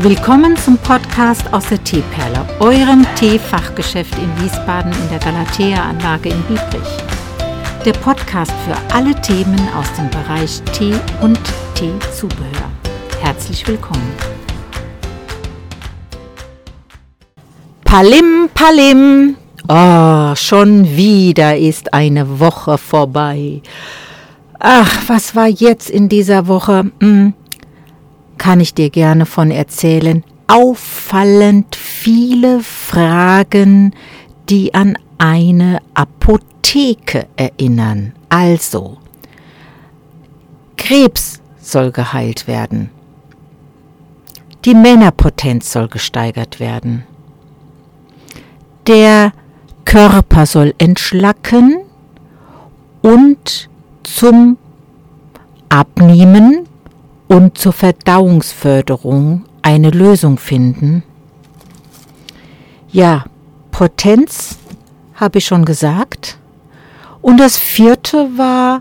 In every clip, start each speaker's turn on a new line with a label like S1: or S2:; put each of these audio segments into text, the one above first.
S1: Willkommen zum Podcast aus der Teeperle, eurem Teefachgeschäft in Wiesbaden in der Galatea-Anlage in Biebrich. Der Podcast für alle Themen aus dem Bereich Tee und Teezubehör. Herzlich willkommen. Palim, Palim. Oh, schon wieder ist eine Woche vorbei. Ach, was war jetzt in dieser Woche? Hm kann ich dir gerne von erzählen, auffallend viele Fragen, die an eine Apotheke erinnern. Also, Krebs soll geheilt werden. Die Männerpotenz soll gesteigert werden. Der Körper soll entschlacken und zum Abnehmen und zur Verdauungsförderung eine Lösung finden? Ja, Potenz habe ich schon gesagt. Und das vierte war,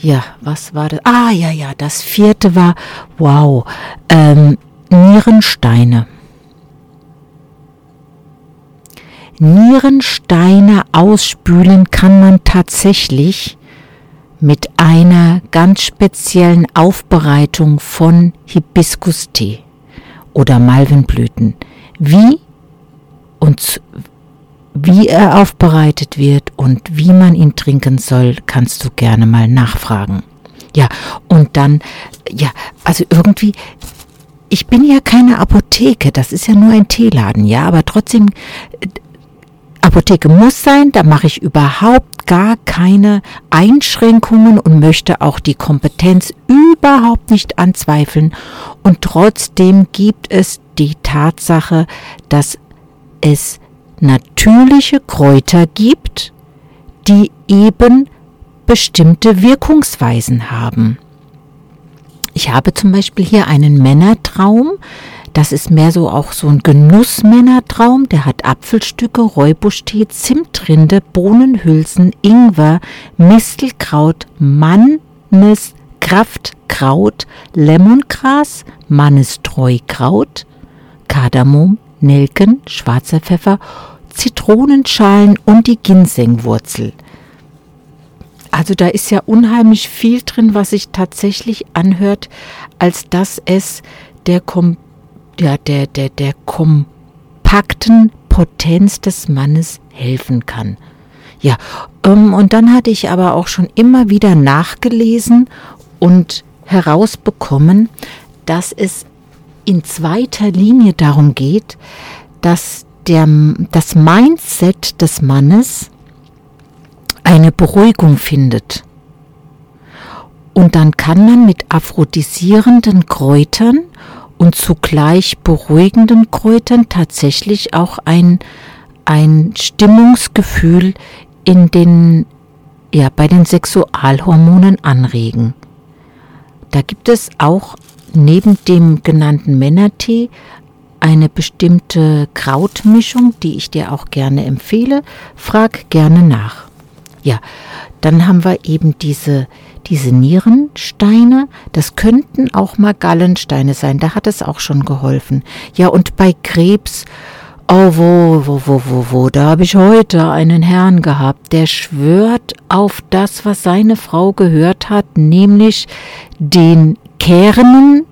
S1: ja, was war das? Ah, ja, ja, das vierte war, wow, ähm, Nierensteine. Nierensteine ausspülen kann man tatsächlich mit einer ganz speziellen Aufbereitung von Hibiskus-Tee oder Malvenblüten. Wie und wie er aufbereitet wird und wie man ihn trinken soll, kannst du gerne mal nachfragen. Ja, und dann, ja, also irgendwie, ich bin ja keine Apotheke, das ist ja nur ein Teeladen, ja, aber trotzdem, Apotheke muss sein, da mache ich überhaupt gar keine Einschränkungen und möchte auch die Kompetenz überhaupt nicht anzweifeln. Und trotzdem gibt es die Tatsache, dass es natürliche Kräuter gibt, die eben bestimmte Wirkungsweisen haben. Ich habe zum Beispiel hier einen Männertraum, das ist mehr so auch so ein Genussmännertraum. Der hat Apfelstücke, Räubuschtee, Zimtrinde, Bohnenhülsen, Ingwer, Mistelkraut, Mannes, Kraftkraut, Lemongras, Mannestreukraut, Kardamom, Nelken, schwarzer Pfeffer, Zitronenschalen und die Ginsengwurzel. Also da ist ja unheimlich viel drin, was sich tatsächlich anhört, als dass es der komplette ja, der, der, der kompakten Potenz des Mannes helfen kann. Ja, ähm, und dann hatte ich aber auch schon immer wieder nachgelesen und herausbekommen, dass es in zweiter Linie darum geht, dass der, das Mindset des Mannes eine Beruhigung findet. Und dann kann man mit aphrodisierenden Kräutern und zugleich beruhigenden Kräutern tatsächlich auch ein, ein Stimmungsgefühl in den, ja, bei den Sexualhormonen anregen. Da gibt es auch neben dem genannten Männertee eine bestimmte Krautmischung, die ich dir auch gerne empfehle. Frag gerne nach. Ja, dann haben wir eben diese, diese Nierensteine. Das könnten auch mal Gallensteine sein. Da hat es auch schon geholfen. Ja, und bei Krebs, oh, wo, wo, wo, wo, wo, da habe ich heute einen Herrn gehabt, der schwört auf das, was seine Frau gehört hat, nämlich den Kernen,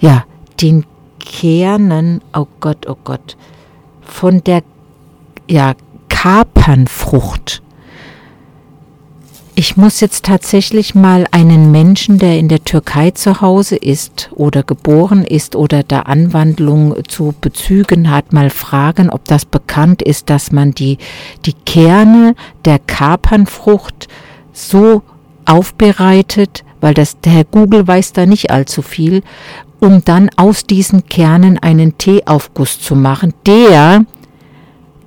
S1: ja, den Kernen, oh Gott, oh Gott, von der, ja, Kapernfrucht. Ich muss jetzt tatsächlich mal einen Menschen, der in der Türkei zu Hause ist oder geboren ist oder da Anwandlung zu bezügen hat, mal fragen, ob das bekannt ist, dass man die, die Kerne der Kapernfrucht so aufbereitet, weil das, der Herr Google weiß da nicht allzu viel, um dann aus diesen Kernen einen Teeaufguss zu machen, der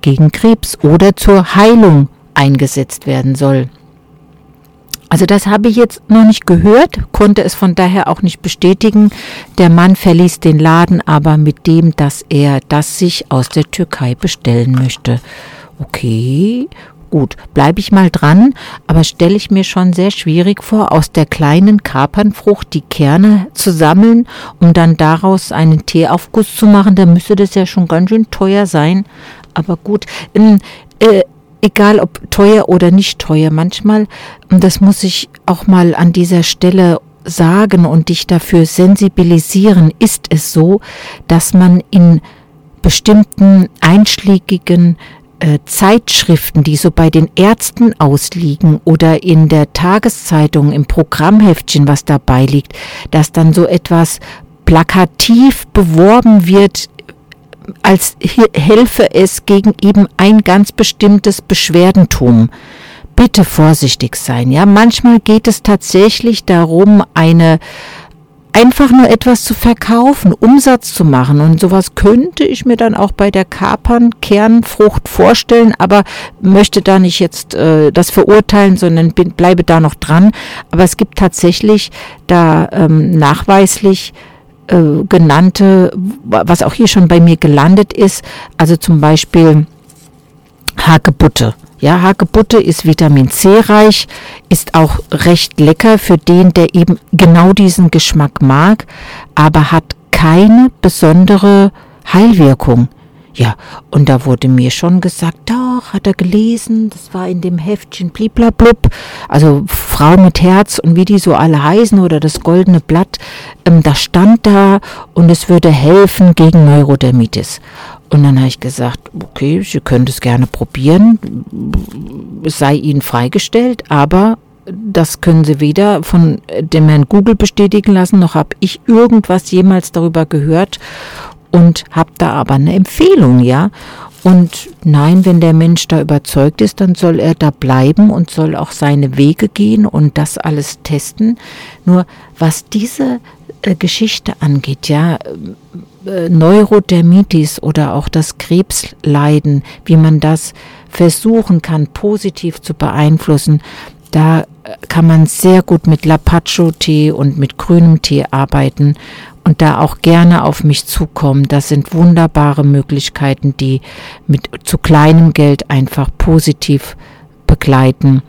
S1: gegen Krebs oder zur Heilung eingesetzt werden soll. Also das habe ich jetzt noch nicht gehört, konnte es von daher auch nicht bestätigen. Der Mann verließ den Laden aber mit dem, dass er das sich aus der Türkei bestellen möchte. Okay, gut, bleibe ich mal dran, aber stelle ich mir schon sehr schwierig vor, aus der kleinen Kapernfrucht die Kerne zu sammeln, um dann daraus einen Teeaufguss zu machen, da müsste das ja schon ganz schön teuer sein. Aber gut, ähm, äh, egal ob teuer oder nicht teuer, manchmal, und das muss ich auch mal an dieser Stelle sagen und dich dafür sensibilisieren, ist es so, dass man in bestimmten einschlägigen äh, Zeitschriften, die so bei den Ärzten ausliegen oder in der Tageszeitung im Programmheftchen, was dabei liegt, dass dann so etwas plakativ beworben wird, als helfe es gegen eben ein ganz bestimmtes Beschwerdentum. Bitte vorsichtig sein, ja. Manchmal geht es tatsächlich darum, eine einfach nur etwas zu verkaufen, Umsatz zu machen. Und sowas könnte ich mir dann auch bei der Kapern-Kernfrucht vorstellen, aber möchte da nicht jetzt äh, das verurteilen, sondern bin, bleibe da noch dran. Aber es gibt tatsächlich da ähm, nachweislich äh, genannte, was auch hier schon bei mir gelandet ist, also zum Beispiel Hagebutte. Ja, Hagebutte ist Vitamin C reich, ist auch recht lecker für den, der eben genau diesen Geschmack mag, aber hat keine besondere Heilwirkung. Ja, und da wurde mir schon gesagt, doch, hat er gelesen, das war in dem Heftchen bliblablub, also Frau mit Herz und wie die so alle heißen oder das goldene Blatt, ähm, das stand da und es würde helfen gegen Neurodermitis. Und dann habe ich gesagt, okay, Sie können das gerne probieren, es sei Ihnen freigestellt, aber das können Sie weder von dem Herrn Google bestätigen lassen, noch habe ich irgendwas jemals darüber gehört und habe da aber eine Empfehlung, ja. Und nein, wenn der Mensch da überzeugt ist, dann soll er da bleiben und soll auch seine Wege gehen und das alles testen. Nur was diese äh, Geschichte angeht, ja, äh, Neurodermitis oder auch das Krebsleiden, wie man das versuchen kann, positiv zu beeinflussen, da äh, kann man sehr gut mit Lapacho-Tee und mit grünem Tee arbeiten und da auch gerne auf mich zukommen. Das sind wunderbare Möglichkeiten, die mit zu kleinem Geld einfach positiv begleiten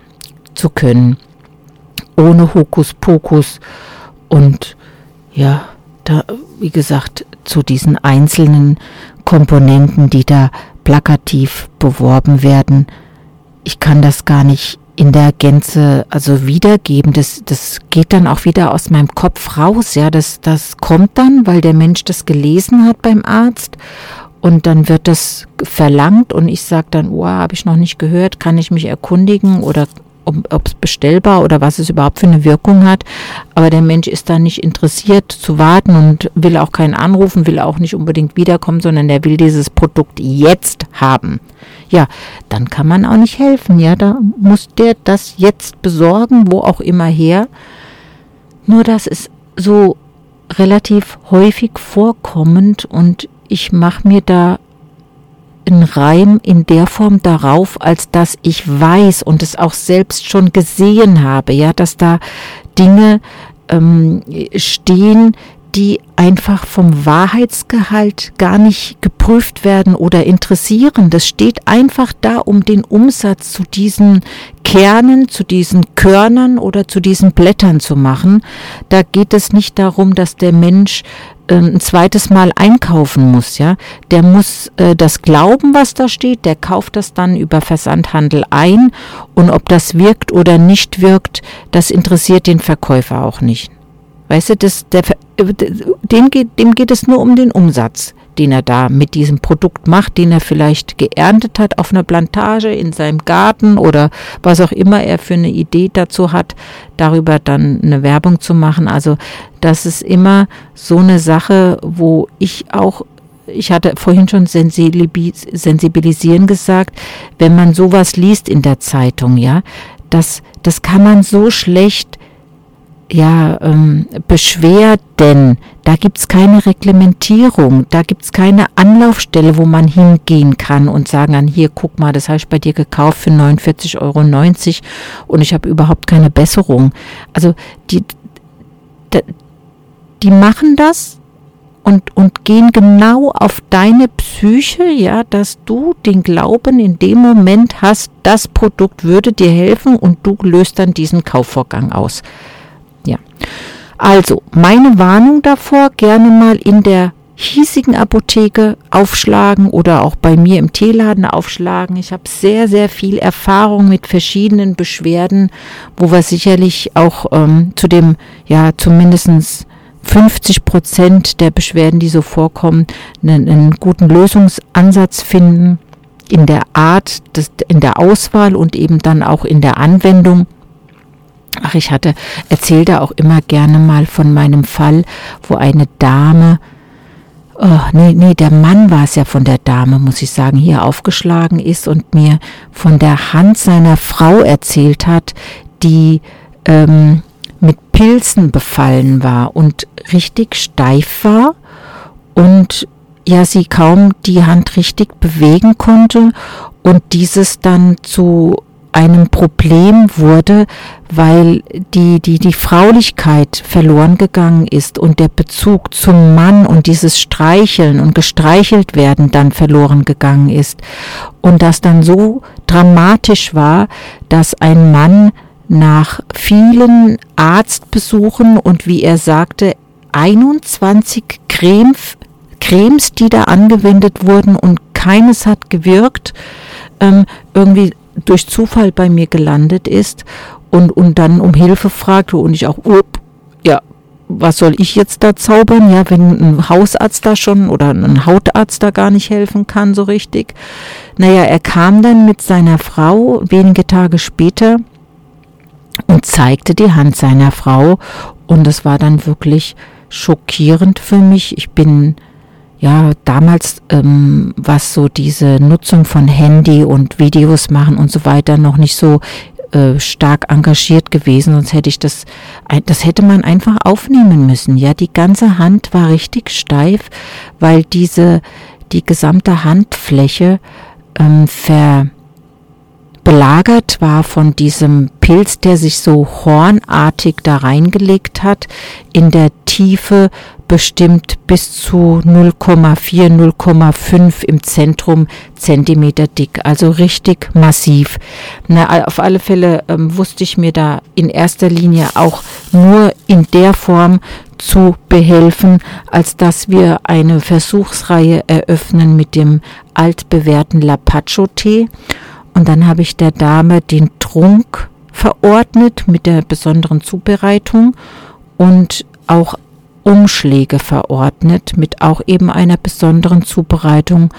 S1: zu können. Ohne Hokuspokus und ja, da, wie gesagt, zu diesen einzelnen Komponenten, die da plakativ beworben werden. Ich kann das gar nicht in der Gänze also wiedergeben. Das, das geht dann auch wieder aus meinem Kopf raus. Ja, das, das kommt dann, weil der Mensch das gelesen hat beim Arzt. Und dann wird das verlangt und ich sage dann, oh, habe ich noch nicht gehört, kann ich mich erkundigen oder ob es bestellbar oder was es überhaupt für eine Wirkung hat. Aber der Mensch ist da nicht interessiert zu warten und will auch keinen anrufen, will auch nicht unbedingt wiederkommen, sondern der will dieses Produkt jetzt haben. Ja, dann kann man auch nicht helfen. Ja, da muss der das jetzt besorgen, wo auch immer her. Nur das ist so relativ häufig vorkommend und ich mache mir da einen Reim in der Form darauf, als dass ich weiß und es auch selbst schon gesehen habe, ja, dass da Dinge ähm, stehen, die einfach vom Wahrheitsgehalt gar nicht geprüft werden oder interessieren. Das steht einfach da, um den Umsatz zu diesen Kernen, zu diesen Körnern oder zu diesen Blättern zu machen. Da geht es nicht darum, dass der Mensch ein zweites Mal einkaufen muss, ja. Der muss äh, das glauben, was da steht, der kauft das dann über Versandhandel ein und ob das wirkt oder nicht wirkt, das interessiert den Verkäufer auch nicht. Weißt du, das, der, dem, geht, dem geht es nur um den Umsatz, den er da mit diesem Produkt macht, den er vielleicht geerntet hat auf einer Plantage in seinem Garten oder was auch immer er für eine Idee dazu hat, darüber dann eine Werbung zu machen. Also das ist immer so eine Sache, wo ich auch ich hatte vorhin schon sensibilisieren gesagt, wenn man sowas liest in der Zeitung, ja, das, das kann man so schlecht ja, ähm, Beschwerden, da gibt's keine Reglementierung, da gibt's keine Anlaufstelle, wo man hingehen kann und sagen kann, hier, guck mal, das habe ich bei dir gekauft für 49,90 Euro und ich habe überhaupt keine Besserung. Also die, die machen das und, und gehen genau auf deine Psyche, ja, dass du den Glauben in dem Moment hast, das Produkt würde dir helfen und du löst dann diesen Kaufvorgang aus. Also, meine Warnung davor, gerne mal in der hiesigen Apotheke aufschlagen oder auch bei mir im Teeladen aufschlagen. Ich habe sehr, sehr viel Erfahrung mit verschiedenen Beschwerden, wo wir sicherlich auch ähm, zu dem, ja, zumindestens 50 Prozent der Beschwerden, die so vorkommen, einen, einen guten Lösungsansatz finden in der Art, des, in der Auswahl und eben dann auch in der Anwendung. Ach, ich hatte, erzählte auch immer gerne mal von meinem Fall, wo eine Dame, oh, nee, nee, der Mann war es ja von der Dame, muss ich sagen, hier aufgeschlagen ist und mir von der Hand seiner Frau erzählt hat, die ähm, mit Pilzen befallen war und richtig steif war und ja, sie kaum die Hand richtig bewegen konnte und dieses dann zu einem Problem wurde, weil die, die, die Fraulichkeit verloren gegangen ist und der Bezug zum Mann und dieses Streicheln und gestreichelt werden dann verloren gegangen ist. Und das dann so dramatisch war, dass ein Mann nach vielen Arztbesuchen und wie er sagte, 21 Cremes, Cremes, die da angewendet wurden und keines hat gewirkt, ähm, irgendwie durch Zufall bei mir gelandet ist und, und dann um Hilfe fragte und ich auch, up, ja, was soll ich jetzt da zaubern, ja, wenn ein Hausarzt da schon oder ein Hautarzt da gar nicht helfen kann so richtig. Naja, er kam dann mit seiner Frau wenige Tage später und zeigte die Hand seiner Frau und es war dann wirklich schockierend für mich. Ich bin ja damals, ähm, was so diese Nutzung von Handy und Videos machen und so weiter noch nicht so äh, stark engagiert gewesen, sonst hätte ich das, das hätte man einfach aufnehmen müssen. Ja, die ganze Hand war richtig steif, weil diese, die gesamte Handfläche ähm, ver, belagert war von diesem Pilz, der sich so hornartig da reingelegt hat, in der Tiefe bestimmt bis zu 0,4, 0,5 im Zentrum Zentimeter dick, also richtig massiv. Na, auf alle Fälle ähm, wusste ich mir da in erster Linie auch nur in der Form zu behelfen, als dass wir eine Versuchsreihe eröffnen mit dem altbewährten Lapacho-Tee und dann habe ich der Dame den Trunk verordnet mit der besonderen Zubereitung und auch Umschläge verordnet mit auch eben einer besonderen Zubereitung.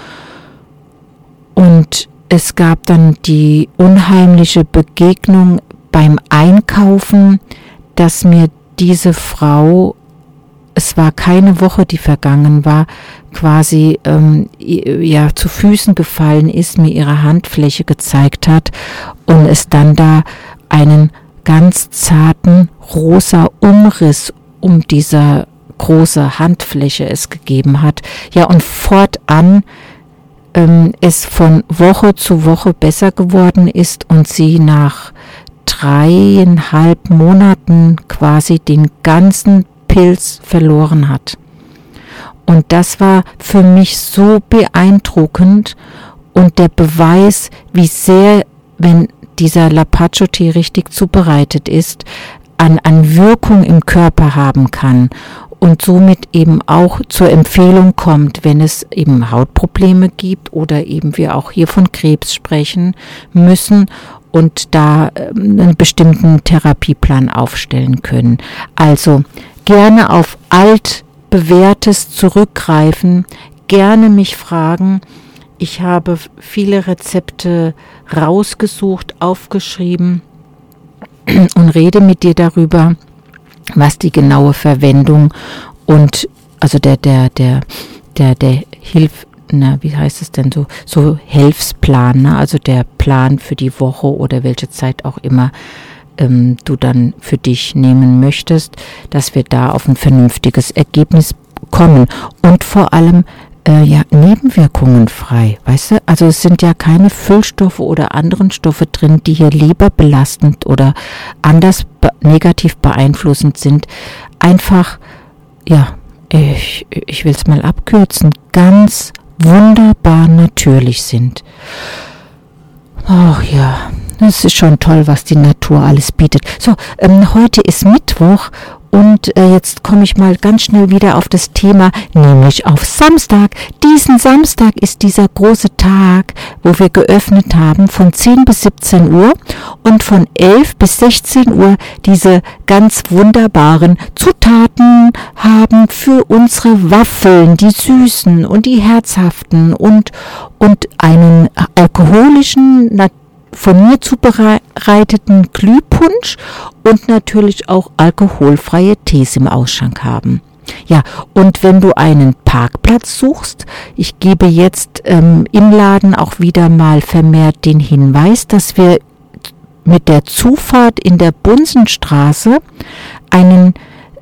S1: Und es gab dann die unheimliche Begegnung beim Einkaufen, dass mir diese Frau es war keine Woche, die vergangen war, quasi ähm, ja zu Füßen gefallen ist, mir ihre Handfläche gezeigt hat und es dann da einen ganz zarten rosa Umriss um dieser große Handfläche es gegeben hat. Ja, und fortan ähm, es von Woche zu Woche besser geworden ist und sie nach dreieinhalb Monaten quasi den ganzen Pilz verloren hat. Und das war für mich so beeindruckend und der Beweis, wie sehr, wenn dieser Lapacho-Tee richtig zubereitet ist, an, an Wirkung im Körper haben kann und somit eben auch zur Empfehlung kommt, wenn es eben Hautprobleme gibt oder eben wir auch hier von Krebs sprechen müssen und da ähm, einen bestimmten Therapieplan aufstellen können. Also gerne auf altbewährtes zurückgreifen, gerne mich fragen. Ich habe viele Rezepte rausgesucht, aufgeschrieben und rede mit dir darüber, was die genaue Verwendung und also der der der der der Hilf na, wie heißt es denn so so Hilfsplan, ne? also der Plan für die Woche oder welche Zeit auch immer ähm, du dann für dich nehmen möchtest, dass wir da auf ein vernünftiges Ergebnis kommen und vor allem äh, ja Nebenwirkungen frei, weißt du? Also es sind ja keine Füllstoffe oder anderen Stoffe drin, die hier leberbelastend oder anders be negativ beeinflussend sind. Einfach ja ich, ich will es mal abkürzen, ganz wunderbar natürlich sind. Ach ja, das ist schon toll, was die Natur alles bietet. So, ähm, heute ist Mittwoch und äh, jetzt komme ich mal ganz schnell wieder auf das Thema, nämlich auf Samstag. Diesen Samstag ist dieser große Tag, wo wir geöffnet haben von 10 bis 17 Uhr und von 11 bis 16 Uhr diese ganz wunderbaren Zutaten haben für unsere Waffeln, die süßen und die herzhaften und, und einen alkoholischen, von mir zubereiteten Glühpunsch und natürlich auch alkoholfreie Tees im Ausschank haben. Ja, und wenn du einen Parkplatz suchst, ich gebe jetzt ähm, im Laden auch wieder mal vermehrt den Hinweis, dass wir mit der Zufahrt in der Bunsenstraße einen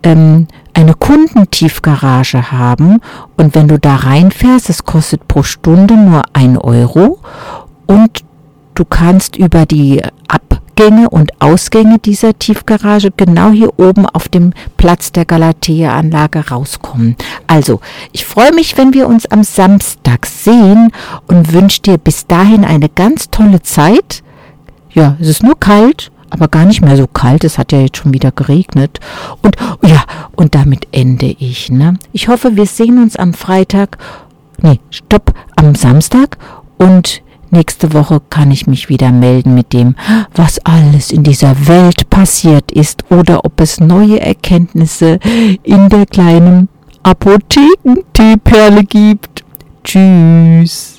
S1: ähm, eine Kundentiefgarage haben und wenn du da reinfährst, es kostet pro Stunde nur ein Euro und Du kannst über die Abgänge und Ausgänge dieser Tiefgarage genau hier oben auf dem Platz der Galatea-Anlage rauskommen. Also, ich freue mich, wenn wir uns am Samstag sehen und wünsche dir bis dahin eine ganz tolle Zeit. Ja, es ist nur kalt, aber gar nicht mehr so kalt. Es hat ja jetzt schon wieder geregnet. Und ja, und damit ende ich. Ne? Ich hoffe, wir sehen uns am Freitag. Nee, stopp, am Samstag. Und Nächste Woche kann ich mich wieder melden mit dem, was alles in dieser Welt passiert ist oder ob es neue Erkenntnisse in der kleinen Apotheken-Teeperle gibt. Tschüss.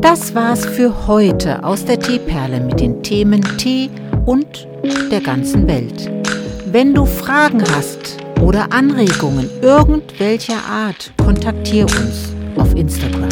S1: Das war's für heute aus der Teeperle mit den Themen Tee und der ganzen Welt. Wenn du Fragen hast oder Anregungen irgendwelcher Art, kontaktiere uns auf Instagram.